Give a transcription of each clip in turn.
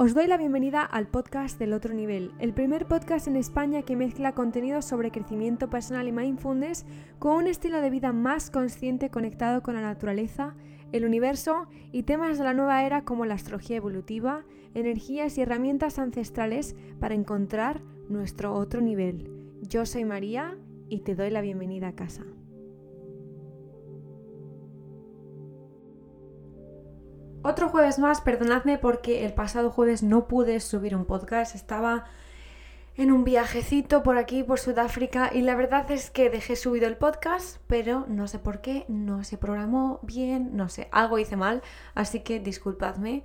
Os doy la bienvenida al podcast del otro nivel, el primer podcast en España que mezcla contenidos sobre crecimiento personal y mindfulness con un estilo de vida más consciente conectado con la naturaleza, el universo y temas de la nueva era como la astrología evolutiva, energías y herramientas ancestrales para encontrar nuestro otro nivel. Yo soy María y te doy la bienvenida a casa. Otro jueves más, perdonadme porque el pasado jueves no pude subir un podcast, estaba en un viajecito por aquí, por Sudáfrica, y la verdad es que dejé subido el podcast, pero no sé por qué, no se programó bien, no sé, algo hice mal, así que disculpadme.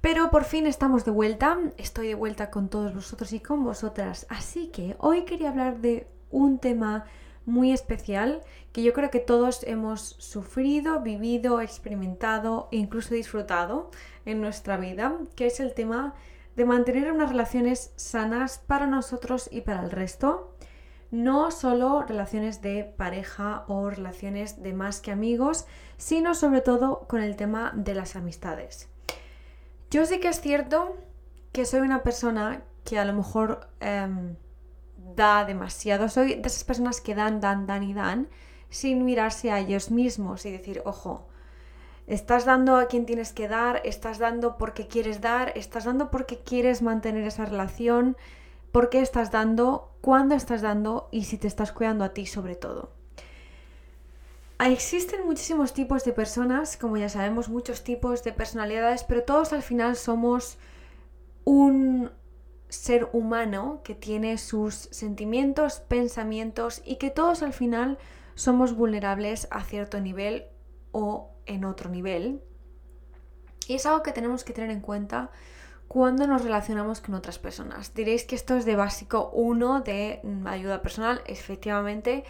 Pero por fin estamos de vuelta, estoy de vuelta con todos vosotros y con vosotras, así que hoy quería hablar de un tema muy especial que yo creo que todos hemos sufrido, vivido, experimentado e incluso disfrutado en nuestra vida, que es el tema de mantener unas relaciones sanas para nosotros y para el resto. No solo relaciones de pareja o relaciones de más que amigos, sino sobre todo con el tema de las amistades. Yo sé que es cierto que soy una persona que a lo mejor em, da demasiado. Soy de esas personas que dan, dan, dan y dan sin mirarse a ellos mismos y decir, ojo, estás dando a quien tienes que dar, estás dando porque quieres dar, estás dando porque quieres mantener esa relación, por qué estás dando, cuándo estás dando y si te estás cuidando a ti sobre todo. Existen muchísimos tipos de personas, como ya sabemos, muchos tipos de personalidades, pero todos al final somos un ser humano que tiene sus sentimientos, pensamientos y que todos al final somos vulnerables a cierto nivel o en otro nivel. Y es algo que tenemos que tener en cuenta cuando nos relacionamos con otras personas. Diréis que esto es de básico uno de mm, ayuda personal, efectivamente,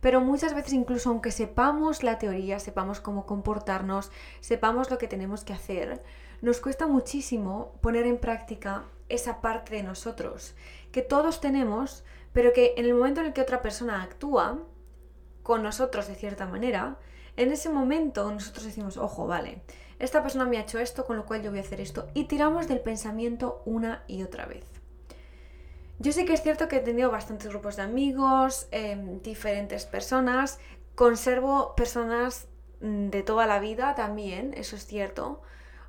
pero muchas veces incluso aunque sepamos la teoría, sepamos cómo comportarnos, sepamos lo que tenemos que hacer, nos cuesta muchísimo poner en práctica esa parte de nosotros que todos tenemos, pero que en el momento en el que otra persona actúa con nosotros de cierta manera, en ese momento nosotros decimos, ojo, vale, esta persona me ha hecho esto, con lo cual yo voy a hacer esto, y tiramos del pensamiento una y otra vez. Yo sé que es cierto que he tenido bastantes grupos de amigos, em, diferentes personas, conservo personas mm, de toda la vida también, eso es cierto,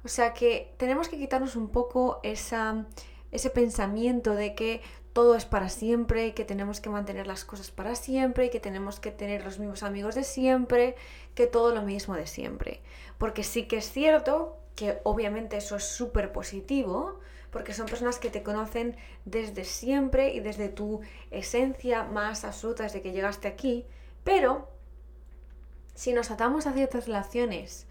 o sea que tenemos que quitarnos un poco esa, ese pensamiento de que todo es para siempre, que tenemos que mantener las cosas para siempre y que tenemos que tener los mismos amigos de siempre, que todo lo mismo de siempre. Porque sí que es cierto que obviamente eso es súper positivo, porque son personas que te conocen desde siempre y desde tu esencia más absoluta desde que llegaste aquí, pero si nos atamos a ciertas relaciones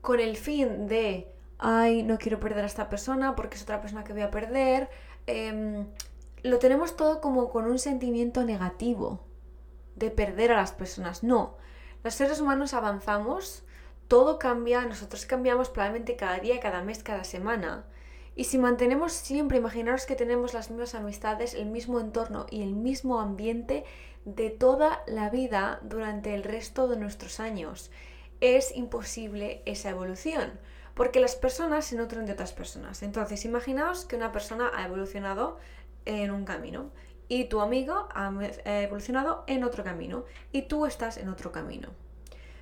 con el fin de ay, no quiero perder a esta persona porque es otra persona que voy a perder. Em, lo tenemos todo como con un sentimiento negativo de perder a las personas. No, los seres humanos avanzamos, todo cambia, nosotros cambiamos probablemente cada día, cada mes, cada semana. Y si mantenemos siempre, imaginaros que tenemos las mismas amistades, el mismo entorno y el mismo ambiente de toda la vida durante el resto de nuestros años, es imposible esa evolución porque las personas se nutren de otras personas. Entonces, imaginaos que una persona ha evolucionado en un camino y tu amigo ha evolucionado en otro camino y tú estás en otro camino.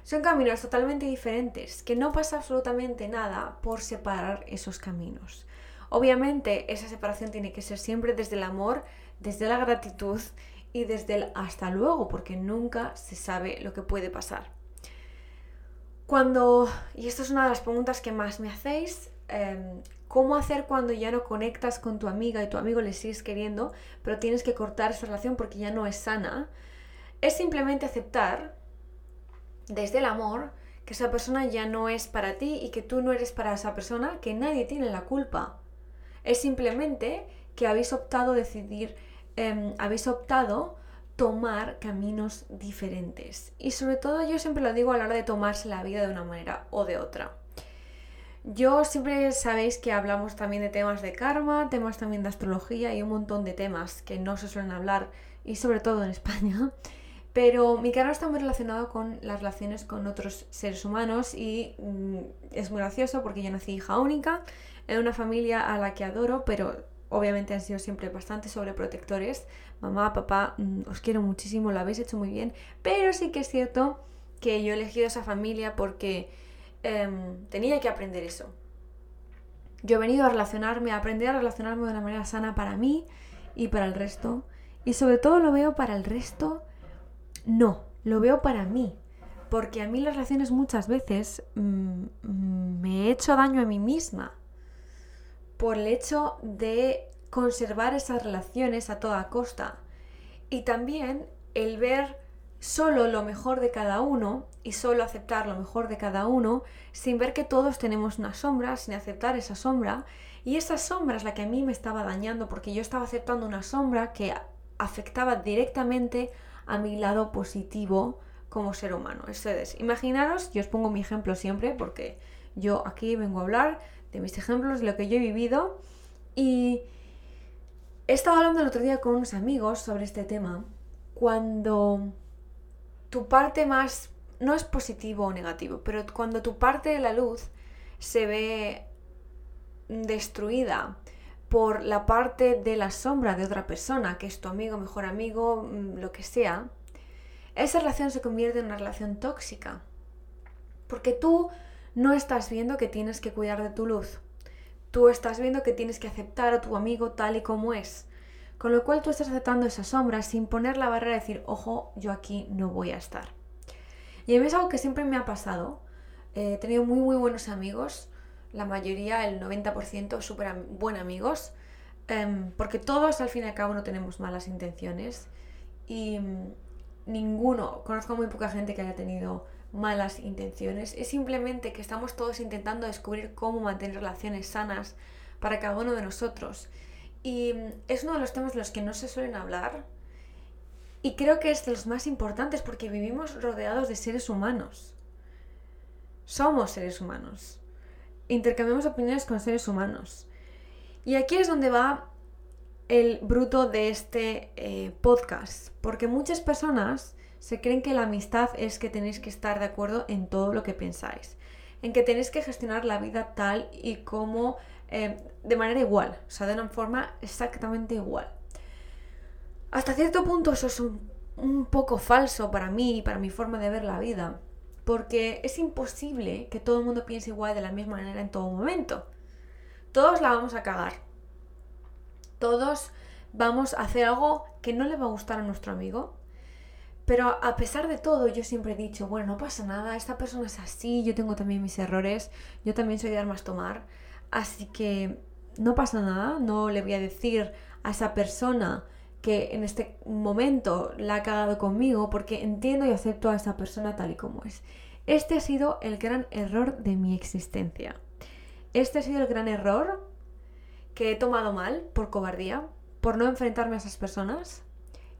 Son caminos totalmente diferentes, que no pasa absolutamente nada por separar esos caminos. Obviamente esa separación tiene que ser siempre desde el amor, desde la gratitud y desde el hasta luego, porque nunca se sabe lo que puede pasar. Cuando, y esto es una de las preguntas que más me hacéis, em, ¿cómo hacer cuando ya no conectas con tu amiga y tu amigo le sigues queriendo, pero tienes que cortar esa relación porque ya no es sana? Es simplemente aceptar desde el amor que esa persona ya no es para ti y que tú no eres para esa persona, que nadie tiene la culpa. Es simplemente que habéis optado decidir, em, habéis optado tomar caminos diferentes. Y sobre todo yo siempre lo digo a la hora de tomarse la vida de una manera o de otra. Yo siempre sabéis que hablamos también de temas de karma, temas también de astrología y un montón de temas que no se suelen hablar y sobre todo en España. Pero mi canal está muy relacionado con las relaciones con otros seres humanos y mm, es muy gracioso porque yo nací hija única. en una familia a la que adoro, pero obviamente han sido siempre bastante sobreprotectores. Mamá, papá, mm, os quiero muchísimo, lo habéis hecho muy bien, pero sí que es cierto que yo he elegido esa familia porque em, tenía que aprender eso. Yo he venido a relacionarme, a aprender a relacionarme de una manera sana para mí y para el resto. Y sobre todo lo veo para el resto, no, lo veo para mí. Porque a mí las relaciones muchas veces mm, mm, me he hecho daño a mí misma por el hecho de conservar esas relaciones a toda costa. Y también el ver solo lo mejor de cada uno y solo aceptar lo mejor de cada uno sin ver que todos tenemos una sombra, sin aceptar esa sombra. Y esa sombra es la que a mí me estaba dañando porque yo estaba aceptando una sombra que afectaba directamente a mi lado positivo como ser humano. Ustedes, imaginaros, yo os pongo mi ejemplo siempre porque yo aquí vengo a hablar de mis ejemplos, de lo que yo he vivido y he estado hablando el otro día con unos amigos sobre este tema. Cuando tu parte más, no es positivo o negativo, pero cuando tu parte de la luz se ve destruida por la parte de la sombra de otra persona, que es tu amigo, mejor amigo, mm, lo que sea, esa relación se convierte en una relación tóxica. Porque tú no estás viendo que tienes que cuidar de tu luz. Tú estás viendo que tienes que aceptar a tu amigo tal y como es. Con lo cual tú estás aceptando esa sombra sin poner la barrera de decir, ojo, yo aquí no voy a estar. Y a mí es algo que siempre me ha pasado. he tenido muy, muy buenos amigos la mayoría, el 90%, súper buen amigos, em, porque todos al fin y al cabo no tenemos malas intenciones y mm, ninguno, conozco muy poca gente que haya tenido malas intenciones, es simplemente que estamos todos intentando descubrir cómo mantener relaciones sanas para cada uno de nosotros. Y es uno de los temas de los que no se suelen hablar y creo que es de los más importantes porque vivimos rodeados de seres humanos. Somos seres humanos intercambiamos opiniones con seres humanos. Y aquí es donde va el bruto de este eh, podcast, porque muchas personas se creen que la amistad es que tenéis que estar de acuerdo en todo lo que pensáis, en que tenéis que gestionar la vida tal y como eh, de manera igual, o sea, de una forma exactamente igual. Hasta cierto punto eso es un poco falso para mí y para mi forma de ver la vida, porque es imposible que todo el mundo piense igual de la misma manera en todo momento. Todos la vamos a cagar. Todos vamos a hacer algo que no le va a gustar a nuestro amigo. Pero a pesar de todo, yo siempre he dicho, bueno, no pasa nada, esta persona es así, yo tengo también mis errores, yo también soy de armas tomar, así que no pasa nada, no le voy a decir a esa persona que en este momento la ha cagado conmigo porque entiendo y acepto a esa persona tal y como es. Este ha sido el gran error de mi existencia. Este ha sido el gran error que he tomado mal por cobardía, por no enfrentarme a esas personas.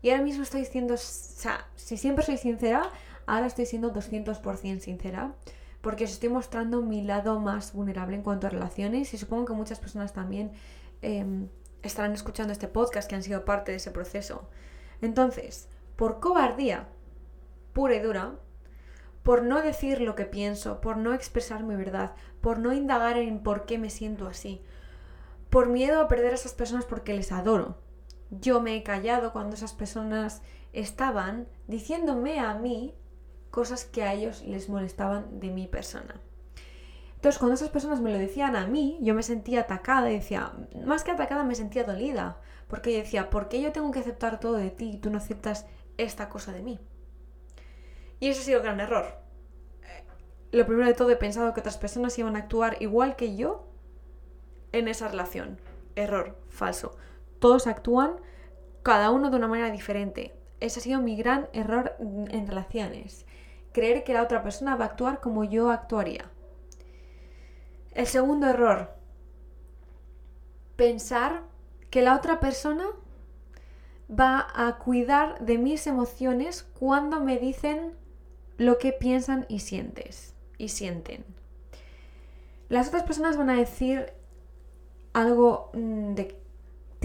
Y ahora mismo estoy diciendo, o sea, si siempre soy sincera, ahora estoy siendo 200% sincera, porque os estoy mostrando mi lado más vulnerable en cuanto a relaciones y supongo que muchas personas también em, estarán escuchando este podcast que han sido parte de ese proceso. Entonces, por cobardía pura y dura, por no decir lo que pienso, por no expresar mi verdad, por no indagar en por qué me siento así, por miedo a perder a esas personas porque les adoro. Yo me he callado cuando esas personas estaban diciéndome a mí cosas que a ellos les molestaban de mi persona. Entonces, cuando esas personas me lo decían a mí, yo me sentía atacada y decía, más que atacada, me sentía dolida. Porque yo decía, ¿por qué yo tengo que aceptar todo de ti y tú no aceptas esta cosa de mí? Y ese ha sido el gran error. Eh, lo primero de todo, he pensado que otras personas iban a actuar igual que yo en esa relación. Error, falso. Todos actúan cada uno de una manera diferente. Ese ha sido mi gran error en relaciones. Creer que la otra persona va a actuar como yo actuaría. El segundo error, pensar que la otra persona va a cuidar de mis emociones cuando me dicen lo que piensan y sientes y sienten. Las otras personas van a decir algo mm, de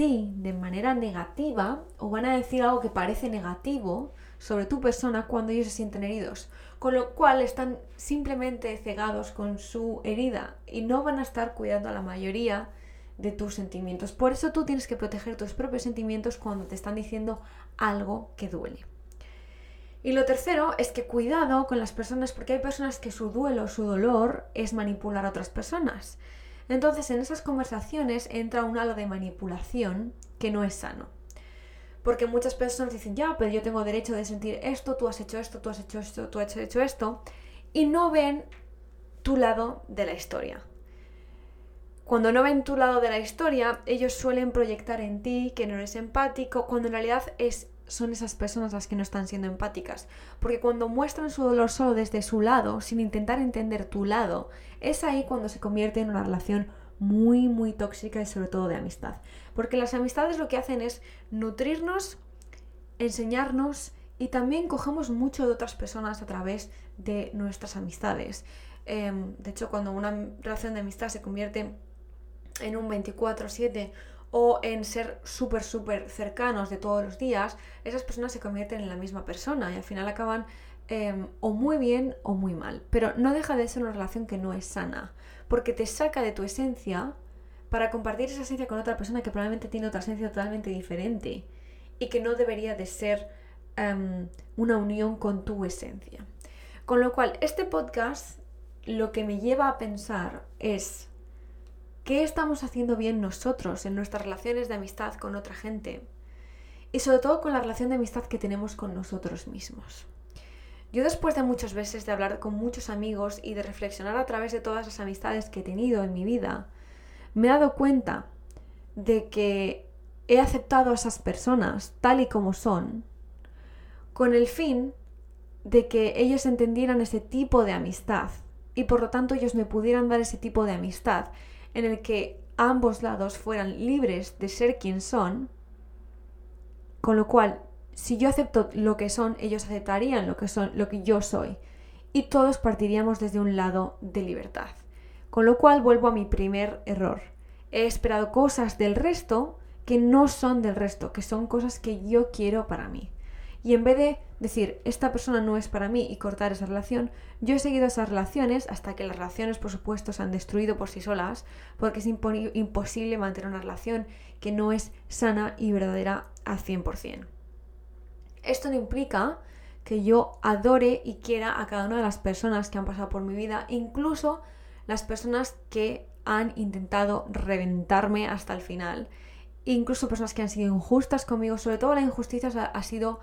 de manera negativa o van a decir algo que parece negativo sobre tu persona cuando ellos se sienten heridos. Con lo cual están simplemente cegados con su herida y no van a estar cuidando a la mayoría de tus sentimientos. Por eso tú tienes que proteger tus propios sentimientos cuando te están diciendo algo que duele. Y lo tercero es que cuidado con las personas porque hay personas que su duelo, su dolor es manipular a otras personas. Entonces en esas conversaciones entra un halo de manipulación que no es sano. Porque muchas personas dicen, ya, pero yo tengo derecho de sentir esto, tú has hecho esto, tú has hecho esto, tú has hecho esto, y no ven tu lado de la historia. Cuando no ven tu lado de la historia, ellos suelen proyectar en ti que no eres empático, cuando en realidad es son esas personas las que no están siendo empáticas. Porque cuando muestran su dolor solo desde su lado, sin intentar entender tu lado, es ahí cuando se convierte en una relación muy, muy tóxica y sobre todo de amistad. Porque las amistades lo que hacen es nutrirnos, enseñarnos y también cogemos mucho de otras personas a través de nuestras amistades. Em, de hecho, cuando una relación de amistad se convierte en un 24/7 o en ser súper, súper cercanos de todos los días, esas personas se convierten en la misma persona y al final acaban em, o muy bien o muy mal. Pero no deja de ser una relación que no es sana, porque te saca de tu esencia para compartir esa esencia con otra persona que probablemente tiene otra esencia totalmente diferente y que no debería de ser em, una unión con tu esencia. Con lo cual, este podcast lo que me lleva a pensar es qué estamos haciendo bien nosotros en nuestras relaciones de amistad con otra gente y sobre todo con la relación de amistad que tenemos con nosotros mismos. Yo después de muchas veces de hablar con muchos amigos y de reflexionar a través de todas las amistades que he tenido en mi vida, me he dado cuenta de que he aceptado a esas personas tal y como son, con el fin de que ellos entendieran ese tipo de amistad y por lo tanto ellos me pudieran dar ese tipo de amistad en el que ambos lados fueran libres de ser quien son, con lo cual, si yo acepto lo que son, ellos aceptarían lo que son, lo que yo soy, y todos partiríamos desde un lado de libertad. Con lo cual vuelvo a mi primer error. He esperado cosas del resto que no son del resto, que son cosas que yo quiero para mí. Y en vez de decir, esta persona no es para mí y cortar esa relación, yo he seguido esas relaciones hasta que las relaciones, por supuesto, se han destruido por sí solas, porque es imposible mantener una relación que no es sana y verdadera al 100%. Esto no implica que yo adore y quiera a cada una de las personas que han pasado por mi vida, incluso las personas que han intentado reventarme hasta el final, incluso personas que han sido injustas conmigo, sobre todo la injusticia ha sido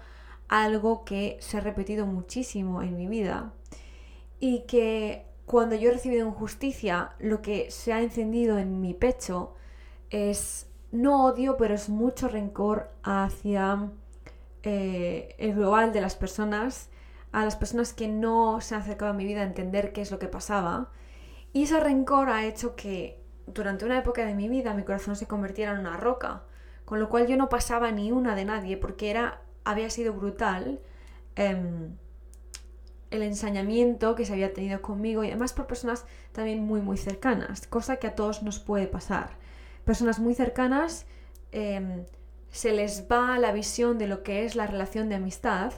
algo que se ha repetido muchísimo en mi vida y que cuando yo he recibido injusticia, lo que se ha encendido en mi pecho es no odio, pero es mucho rencor hacia eh, el global de las personas, a las personas que no se han acercado a mi vida a entender qué es lo que pasaba. Y ese rencor ha hecho que durante una época de mi vida mi corazón se convirtiera en una roca, con lo cual yo no pasaba ni una de nadie porque era había sido brutal em, el ensañamiento que se había tenido conmigo y además por personas también muy muy cercanas, cosa que a todos nos puede pasar. Personas muy cercanas em, se les va la visión de lo que es la relación de amistad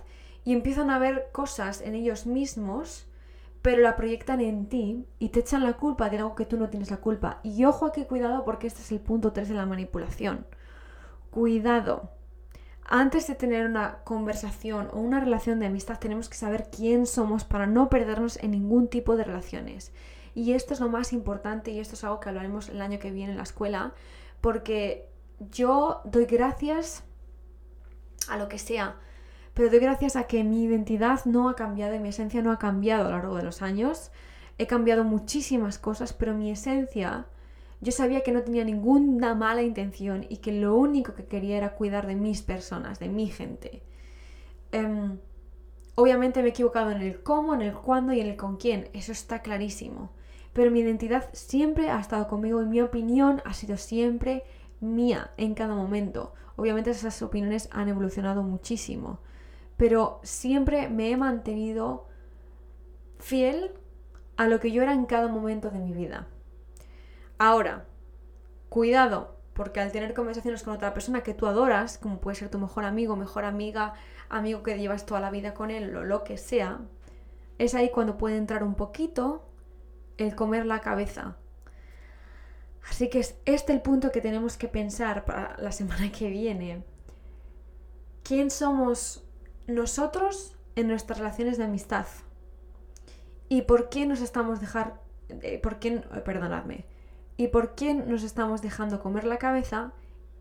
y empiezan a ver cosas en ellos mismos pero la proyectan en ti y te echan la culpa de algo que tú no tienes la culpa. Y ojo aquí, cuidado, porque este es el punto 3 de la manipulación. Cuidado, antes de tener una conversación o una relación de amistad tenemos que saber quién somos para no perdernos en ningún tipo de relaciones. Y esto es lo más importante y esto es algo que hablaremos el año que viene en la escuela, porque yo doy gracias a lo que sea, pero doy gracias a que mi identidad no ha cambiado y mi esencia no ha cambiado a lo largo de los años. He cambiado muchísimas cosas, pero mi esencia yo sabía que no tenía ninguna mala intención y que lo único que quería era cuidar de mis personas, de mi gente. Em, obviamente me he equivocado en el cómo, en el cuándo y en el con quién, eso está clarísimo. Pero mi identidad siempre ha estado conmigo y mi opinión ha sido siempre mía en cada momento. Obviamente esas opiniones han evolucionado muchísimo, pero siempre me he mantenido fiel a lo que yo era en cada momento de mi vida. Ahora, cuidado, porque al tener conversaciones con otra persona que tú adoras, como puede ser tu mejor amigo, mejor amiga, amigo que llevas toda la vida con él o lo que sea, es ahí cuando puede entrar un poquito el comer la cabeza. Así que es este el punto que tenemos que pensar para la semana que viene. ¿Quién somos nosotros en nuestras relaciones de amistad? ¿Y por qué nos estamos dejar eh, por qué perdonadme? ¿Y por qué nos estamos dejando comer la cabeza?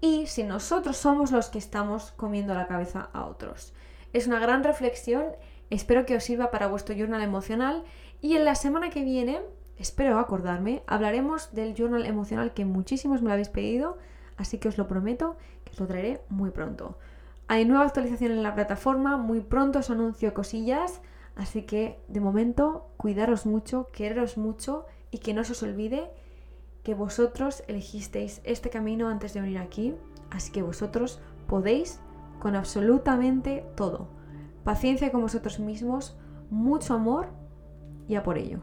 Y si nosotros somos los que estamos comiendo la cabeza a otros. Es una gran reflexión, espero que os sirva para vuestro journal emocional y en la semana que viene, espero acordarme, hablaremos del journal emocional que muchísimos me lo habéis pedido, así que os lo prometo que os lo traeré muy pronto. Hay nueva actualización en la plataforma, muy pronto os anuncio cosillas, así que de momento cuidaros mucho, quereros mucho y que no se os olvide que vosotros elegisteis este camino antes de venir aquí, así que vosotros podéis con absolutamente todo. Paciencia con vosotros mismos, mucho amor y a por ello.